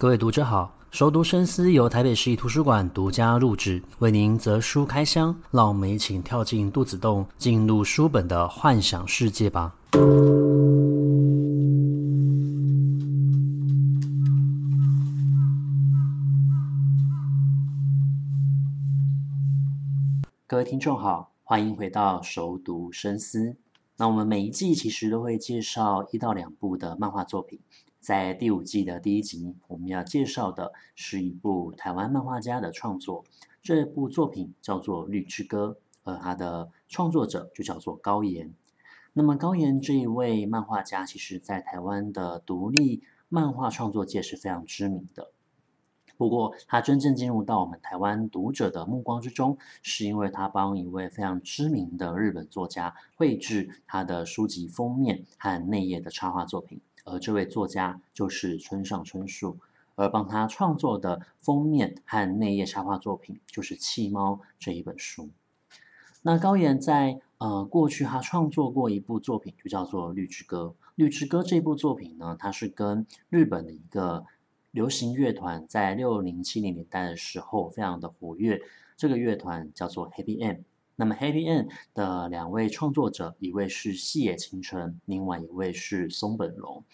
各位读者好，熟读深思由台北市立图书馆独家录制，为您择书开箱，让我们一起跳进肚子洞，进入书本的幻想世界吧。各位听众好，欢迎回到熟读深思。那我们每一季其实都会介绍一到两部的漫画作品。在第五季的第一集，我们要介绍的是一部台湾漫画家的创作。这部作品叫做《绿之歌》，而它的创作者就叫做高岩。那么高岩这一位漫画家，其实在台湾的独立漫画创作界是非常知名的。不过，他真正进入到我们台湾读者的目光之中，是因为他帮一位非常知名的日本作家绘制他的书籍封面和内页的插画作品。而这位作家就是村上春树，而帮他创作的封面和内页插画作品就是《弃猫》这一本书。那高岩在呃过去他创作过一部作品，就叫做《绿之歌》。《绿之歌》这部作品呢，它是跟日本的一个流行乐团在六零七零年代的时候非常的活跃，这个乐团叫做 Happy M。那么 Happy M 的两位创作者，一位是细野晴臣，另外一位是松本龙。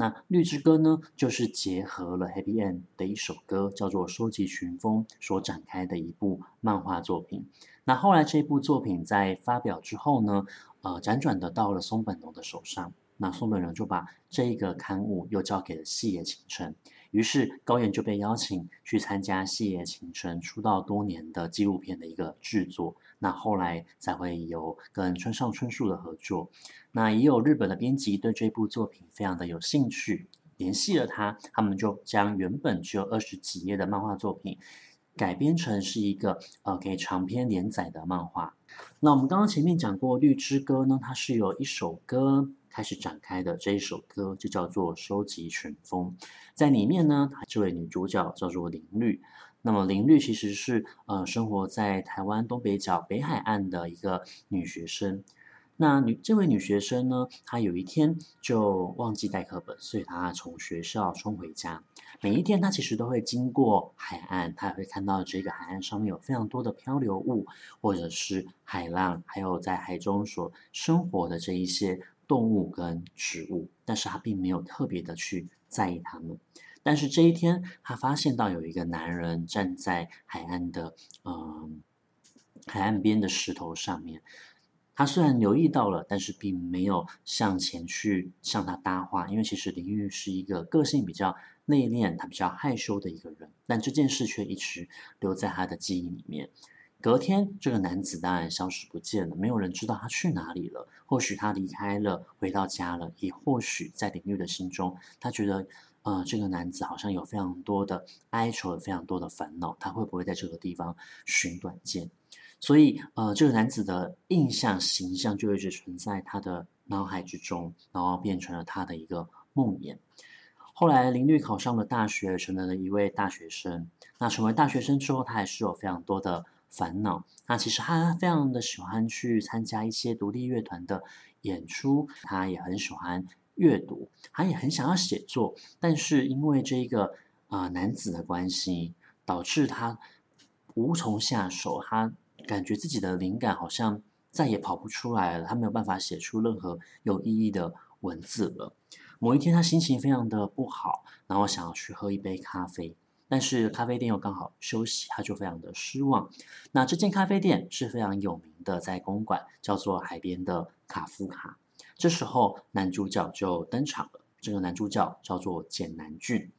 那《绿之歌》呢，就是结合了 Happy End 的一首歌，叫做《收集群风》所展开的一部漫画作品。那后来这部作品在发表之后呢，呃，辗转的到了松本龙的手上。那松本龙就把这个刊物又交给了细野晴臣。于是高岩就被邀请去参加细野晴臣出道多年的纪录片的一个制作。那后来才会有跟村上春树的合作。那也有日本的编辑对这部作品非常的有兴趣，联系了他，他们就将原本只有二十几页的漫画作品改编成是一个呃可以长篇连载的漫画。那我们刚刚前面讲过《绿之歌》呢，它是有一首歌。开始展开的这一首歌就叫做《收集群风》，在里面呢，这位女主角叫做林绿。那么林绿其实是呃生活在台湾东北角北海岸的一个女学生。那女这位女学生呢，她有一天就忘记带课本，所以她从学校冲回家。每一天她其实都会经过海岸，她也会看到这个海岸上面有非常多的漂流物，或者是海浪，还有在海中所生活的这一些。动物跟植物，但是他并没有特别的去在意他们。但是这一天，他发现到有一个男人站在海岸的嗯海岸边的石头上面。他虽然留意到了，但是并没有向前去向他搭话，因为其实林玉是一个个性比较内敛、他比较害羞的一个人。但这件事却一直留在他的记忆里面。隔天，这个男子当然消失不见了，没有人知道他去哪里了。或许他离开了，回到家了，也或许在林绿的心中，他觉得，呃，这个男子好像有非常多的哀愁，有非常多的烦恼，他会不会在这个地方寻短见？所以，呃，这个男子的印象形象就一直存在他的脑海之中，然后变成了他的一个梦魇。后来，林绿考上了大学，成为了一位大学生。那成为大学生之后，他还是有非常多的。烦恼。那其实他非常的喜欢去参加一些独立乐团的演出，他也很喜欢阅读，他也很想要写作，但是因为这个啊、男子的关系，导致他无从下手。他感觉自己的灵感好像再也跑不出来了，他没有办法写出任何有意义的文字了。某一天，他心情非常的不好，然后想要去喝一杯咖啡。但是咖啡店又刚好休息，他就非常的失望。那这间咖啡店是非常有名的，在公馆叫做海边的卡夫卡。这时候男主角就登场了，这个男主角叫做简南俊。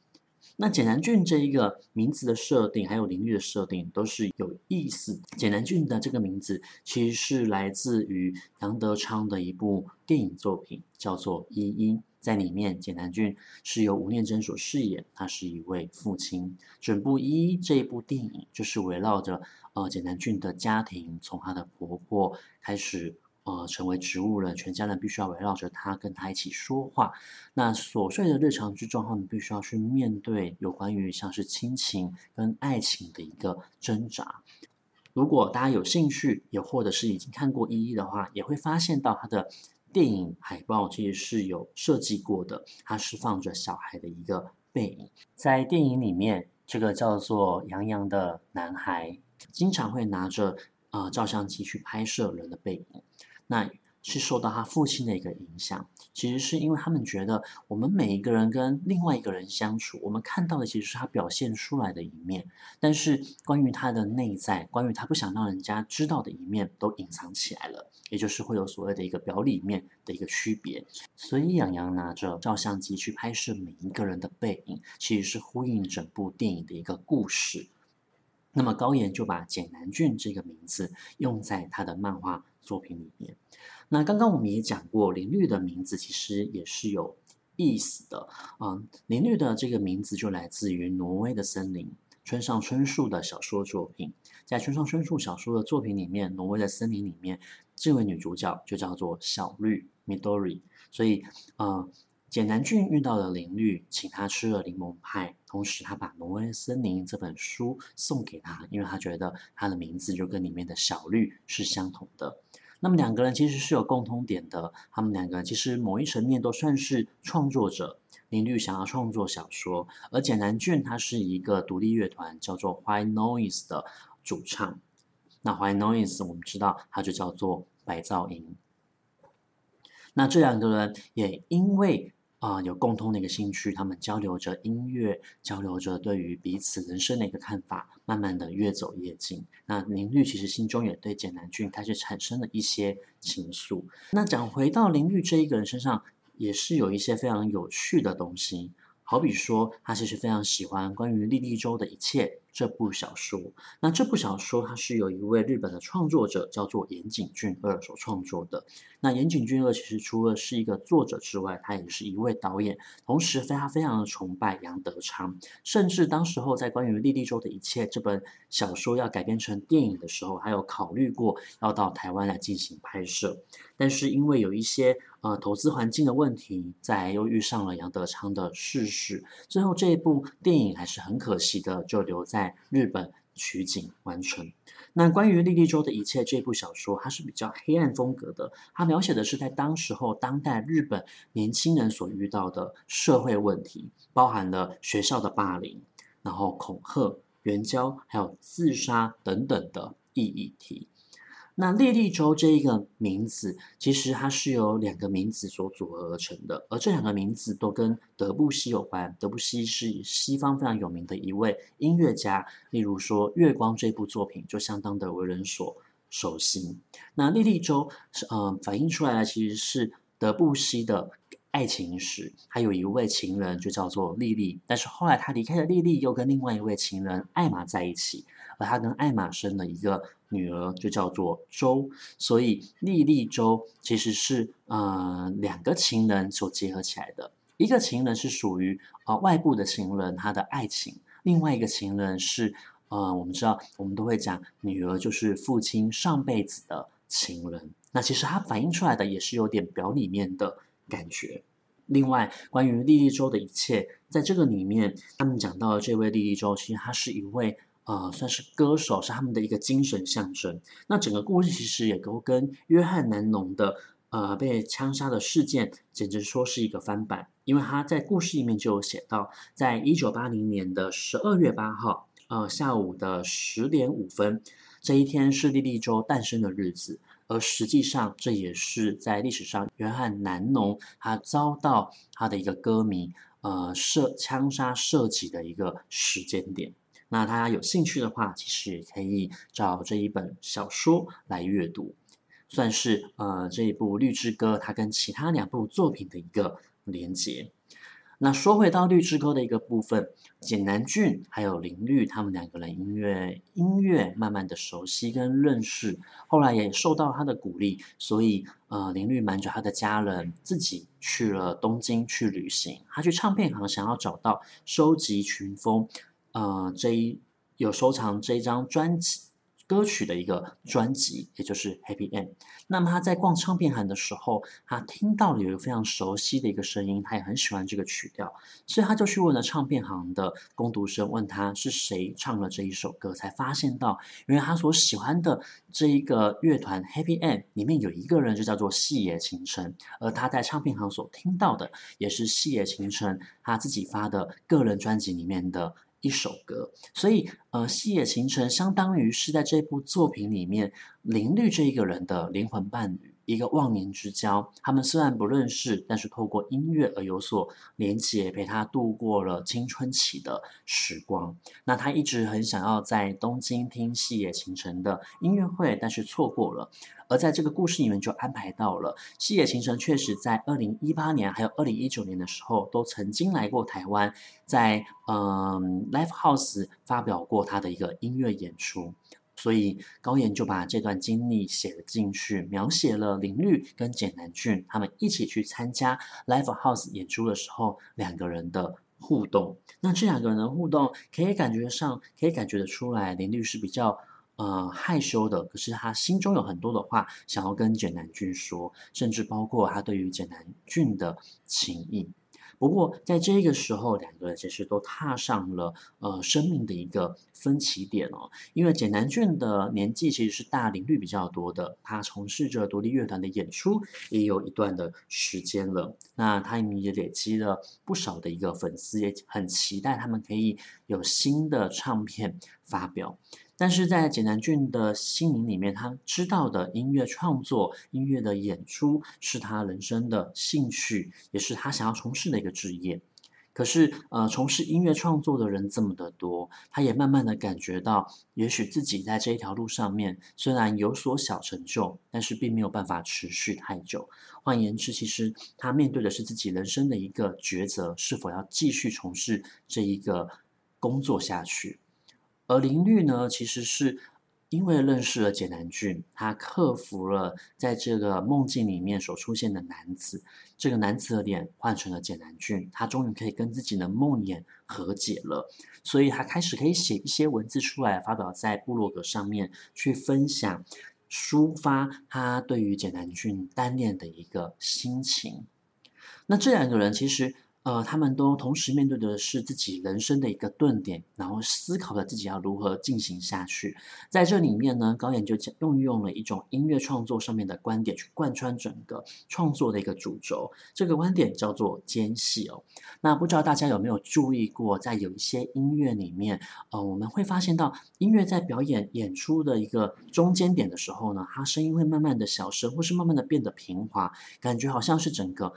那简南俊这一个名字的设定，还有领域的设定都是有意思。简南俊的这个名字其实是来自于杨德昌的一部电影作品，叫做《一一》。在里面，简南俊是由吴念真所饰演，他是一位父亲。整部《一一》这一部电影，就是围绕着呃简南俊的家庭，从他的婆婆开始，呃成为植物人，全家人必须要围绕着他，跟他一起说话。那琐碎的日常之中，他们必须要去面对有关于像是亲情跟爱情的一个挣扎。如果大家有兴趣，也或者是已经看过《一一》的话，也会发现到他的。电影海报其实是有设计过的，它是放着小孩的一个背影。在电影里面，这个叫做杨洋的男孩，经常会拿着呃照相机去拍摄人的背影。那是受到他父亲的一个影响，其实是因为他们觉得我们每一个人跟另外一个人相处，我们看到的其实是他表现出来的一面，但是关于他的内在，关于他不想让人家知道的一面，都隐藏起来了，也就是会有所谓的一个表里面的一个区别。所以杨洋拿着照相机去拍摄每一个人的背影，其实是呼应整部电影的一个故事。那么高岩就把简南俊这个名字用在他的漫画作品里面。那刚刚我们也讲过，林绿的名字其实也是有意思的嗯。林绿的这个名字就来自于挪威的森林，村上春树的小说作品。在村上春树小说的作品里面，挪威的森林里面，这位女主角就叫做小绿 Midori。所以，呃，简南俊遇到了林绿，请他吃了柠檬派，同时他把《挪威森林》这本书送给他，因为他觉得他的名字就跟里面的小绿是相同的。那么两个人其实是有共通点的，他们两个其实某一层面都算是创作者。林绿想要创作小说，而简南俊他是一个独立乐团叫做 White Noise 的主唱。那 White Noise 我们知道，它就叫做白噪音。那这两个人也因为。啊、有共同的一个兴趣，他们交流着音乐，交流着对于彼此人生的一个看法，慢慢的越走越近。那林绿其实心中也对简南俊开始产生了一些情愫。那讲回到林绿这一个人身上，也是有一些非常有趣的东西。好比说，他其实非常喜欢关于莉莉周的一切这部小说。那这部小说它是由一位日本的创作者叫做岩井俊二所创作的。那岩井俊二其实除了是一个作者之外，他也是一位导演，同时非常非常的崇拜杨德昌。甚至当时候在关于莉莉周的一切这本小说要改编成电影的时候，还有考虑过要到台湾来进行拍摄。但是因为有一些呃投资环境的问题，再又遇上了杨德昌的逝世，最后这一部电影还是很可惜的，就留在日本取景完成。那关于莉莉周的一切这部小说，它是比较黑暗风格的，它描写的是在当时候当代日本年轻人所遇到的社会问题，包含了学校的霸凌，然后恐吓、援交，还有自杀等等的意义题。那莉莉周这一个名字，其实它是由两个名字所组合而成的，而这两个名字都跟德布西有关。德布西是西方非常有名的一位音乐家，例如说《月光》这部作品就相当的为人所熟悉。那莉莉周是嗯，反映出来的其实是德布西的爱情史，还有一位情人就叫做莉莉，但是后来他离开了莉莉，又跟另外一位情人艾玛在一起，而他跟艾玛生了一个。女儿就叫做周，所以莉莉周其实是呃两个情人所结合起来的。一个情人是属于呃外部的情人，他的爱情；另外一个情人是呃我们知道，我们都会讲女儿就是父亲上辈子的情人。那其实它反映出来的也是有点表里面的感觉。另外，关于莉莉周的一切，在这个里面，他们讲到的这位莉莉周，其实她是一位。呃，算是歌手，是他们的一个精神象征。那整个故事其实也都跟约翰南农的呃被枪杀的事件，简直说是一个翻版。因为他在故事里面就有写到，在一九八零年的十二月八号，呃下午的十点五分，这一天是莉莉周诞生的日子，而实际上这也是在历史上约翰南农他遭到他的一个歌迷呃射枪杀射击的一个时间点。那大家有兴趣的话，其实也可以找这一本小说来阅读，算是呃这一部《绿之歌》它跟其他两部作品的一个连接。那说回到《绿之歌》的一个部分，简南俊还有林绿他们两个人音乐音乐慢慢的熟悉跟认识，后来也受到他的鼓励，所以呃林绿瞒着他的家人自己去了东京去旅行，他去唱片行想要找到收集群风。呃，这一有收藏这一张专辑，歌曲的一个专辑，也就是 Happy End。那么他在逛唱片行的时候，他听到了有一个非常熟悉的一个声音，他也很喜欢这个曲调，所以他就去问了唱片行的工读生，问他是谁唱了这一首歌，才发现到原来他所喜欢的这一个乐团 Happy End 里面有一个人就叫做细野晴臣，而他在唱片行所听到的也是细野晴臣他自己发的个人专辑里面的。一首歌，所以呃，细野晴臣相当于是在这部作品里面，林绿这一个人的灵魂伴侣，一个忘年之交。他们虽然不认识，但是透过音乐而有所连结，陪他度过了青春期的时光。那他一直很想要在东京听细野晴臣的音乐会，但是错过了。而在这个故事里面就安排到了细野晴臣，确实在二零一八年还有二零一九年的时候都曾经来过台湾，在嗯 Live House 发表过他的一个音乐演出，所以高岩就把这段经历写了进去，描写了林绿跟简南俊他们一起去参加 Live House 演出的时候两个人的互动。那这两个人的互动可以感觉上，可以感觉得出来，林绿是比较。呃，害羞的，可是他心中有很多的话想要跟简南俊说，甚至包括他对于简南俊的情谊。不过，在这个时候，两个人其实都踏上了呃生命的一个分歧点哦。因为简南俊的年纪其实是大林率比较多的，他从事着独立乐团的演出也有一段的时间了。那他也累积了不少的一个粉丝，也很期待他们可以有新的唱片发表。但是在简南俊的心灵里面，他知道的音乐创作、音乐的演出是他人生的兴趣，也是他想要从事的一个职业。可是，呃，从事音乐创作的人这么的多，他也慢慢的感觉到，也许自己在这一条路上面虽然有所小成就，但是并没有办法持续太久。换言之，其实他面对的是自己人生的一个抉择，是否要继续从事这一个工作下去。而林绿呢，其实是因为认识了简南俊，他克服了在这个梦境里面所出现的男子，这个男子的脸换成了简南俊，他终于可以跟自己的梦魇和解了，所以他开始可以写一些文字出来，发表在部落格上面去分享，抒发他对于简南俊单恋的一个心情。那这两个人其实。呃，他们都同时面对的是自己人生的一个顿点，然后思考着自己要如何进行下去。在这里面呢，高妍就用用了一种音乐创作上面的观点去贯穿整个创作的一个主轴。这个观点叫做间隙哦。那不知道大家有没有注意过，在有一些音乐里面，呃，我们会发现到音乐在表演演出的一个中间点的时候呢，它声音会慢慢的小声，或是慢慢的变得平滑，感觉好像是整个。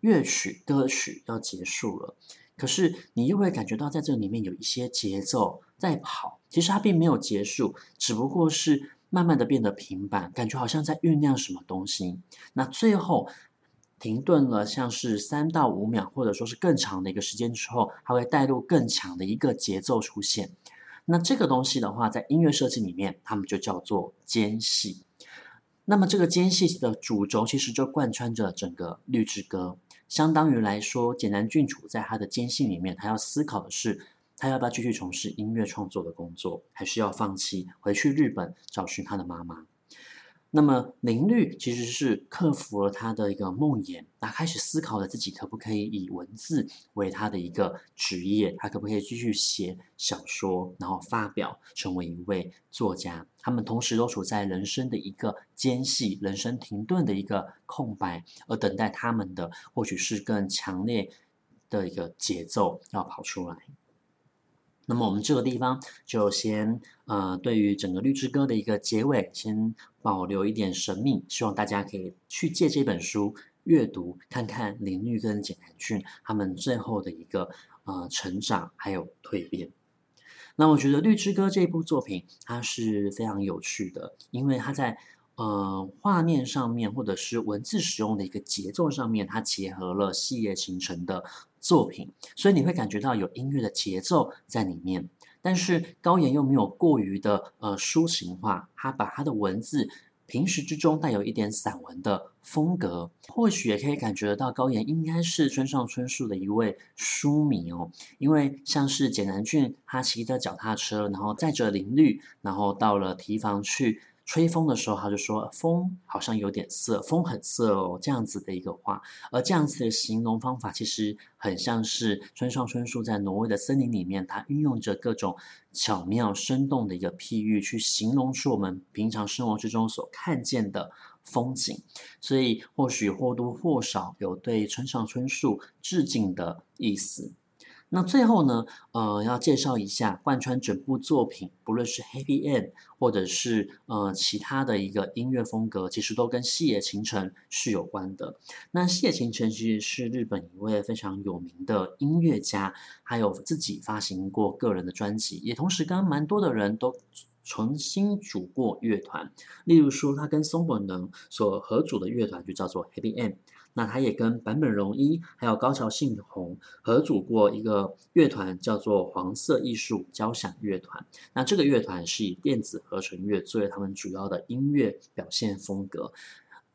乐曲歌曲要结束了，可是你又会感觉到在这里面有一些节奏在跑，其实它并没有结束，只不过是慢慢的变得平板，感觉好像在酝酿什么东西。那最后停顿了，像是三到五秒，或者说是更长的一个时间之后，它会带入更强的一个节奏出现。那这个东西的话，在音乐设计里面，他们就叫做间隙。那么这个间隙的主轴其实就贯穿着整个绿之歌。相当于来说，简南郡主在他的坚信里面，他要思考的是，他要不要继续从事音乐创作的工作，还是要放弃回去日本找寻他的妈妈。那么林绿其实是克服了他的一个梦魇，他开始思考了自己可不可以以文字为他的一个职业，他可不可以继续写小说，然后发表成为一位作家。他们同时都处在人生的一个间隙，人生停顿的一个空白，而等待他们的或许是更强烈的一个节奏要跑出来。那么我们这个地方就先呃，对于整个绿之歌的一个结尾，先保留一点神秘，希望大家可以去借这本书阅读，看看林绿跟简南俊他们最后的一个呃成长还有蜕变。那我觉得绿之歌这部作品它是非常有趣的，因为它在呃画面上面或者是文字使用的一个节奏上面，它结合了细叶形成的。作品，所以你会感觉到有音乐的节奏在里面，但是高妍又没有过于的呃抒情化，他把他的文字平时之中带有一点散文的风格，或许也可以感觉得到高妍应该是村上春树的一位书迷哦，因为像是简南俊他骑着脚踏车，然后载着林绿，然后到了堤防去。吹风的时候，他就说风好像有点涩，风很涩哦，这样子的一个话。而这样子的形容方法，其实很像是村上春树在挪威的森林里面，他运用着各种巧妙生动的一个譬喻，去形容出我们平常生活之中所看见的风景。所以，或许或多或少有对村上春树致敬的意思。那最后呢，呃，要介绍一下贯穿整部作品，不论是 Happy End 或者是呃其他的一个音乐风格，其实都跟细野晴臣是有关的。那细野晴臣其实是日本一位非常有名的音乐家，还有自己发行过个人的专辑，也同时跟蛮多的人都重新组过乐团。例如说，他跟松本能所合组的乐团就叫做 Happy End。那他也跟坂本龙一还有高桥幸宏合组过一个乐团，叫做黄色艺术交响乐团。那这个乐团是以电子合成乐作为他们主要的音乐表现风格。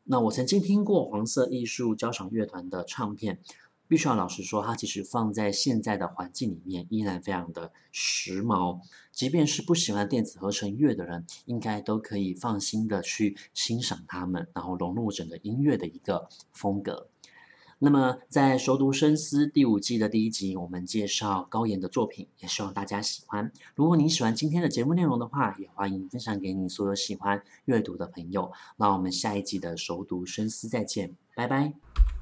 那我曾经听过黄色艺术交响乐团的唱片。必须要老实说，它其实放在现在的环境里面，依然非常的时髦。即便是不喜欢电子合成乐的人，应该都可以放心的去欣赏它们，然后融入整个音乐的一个风格。那么，在熟读深思第五季的第一集，我们介绍高妍的作品，也希望大家喜欢。如果你喜欢今天的节目内容的话，也欢迎分享给你所有喜欢阅读的朋友。那我们下一集的熟读深思再见，拜拜。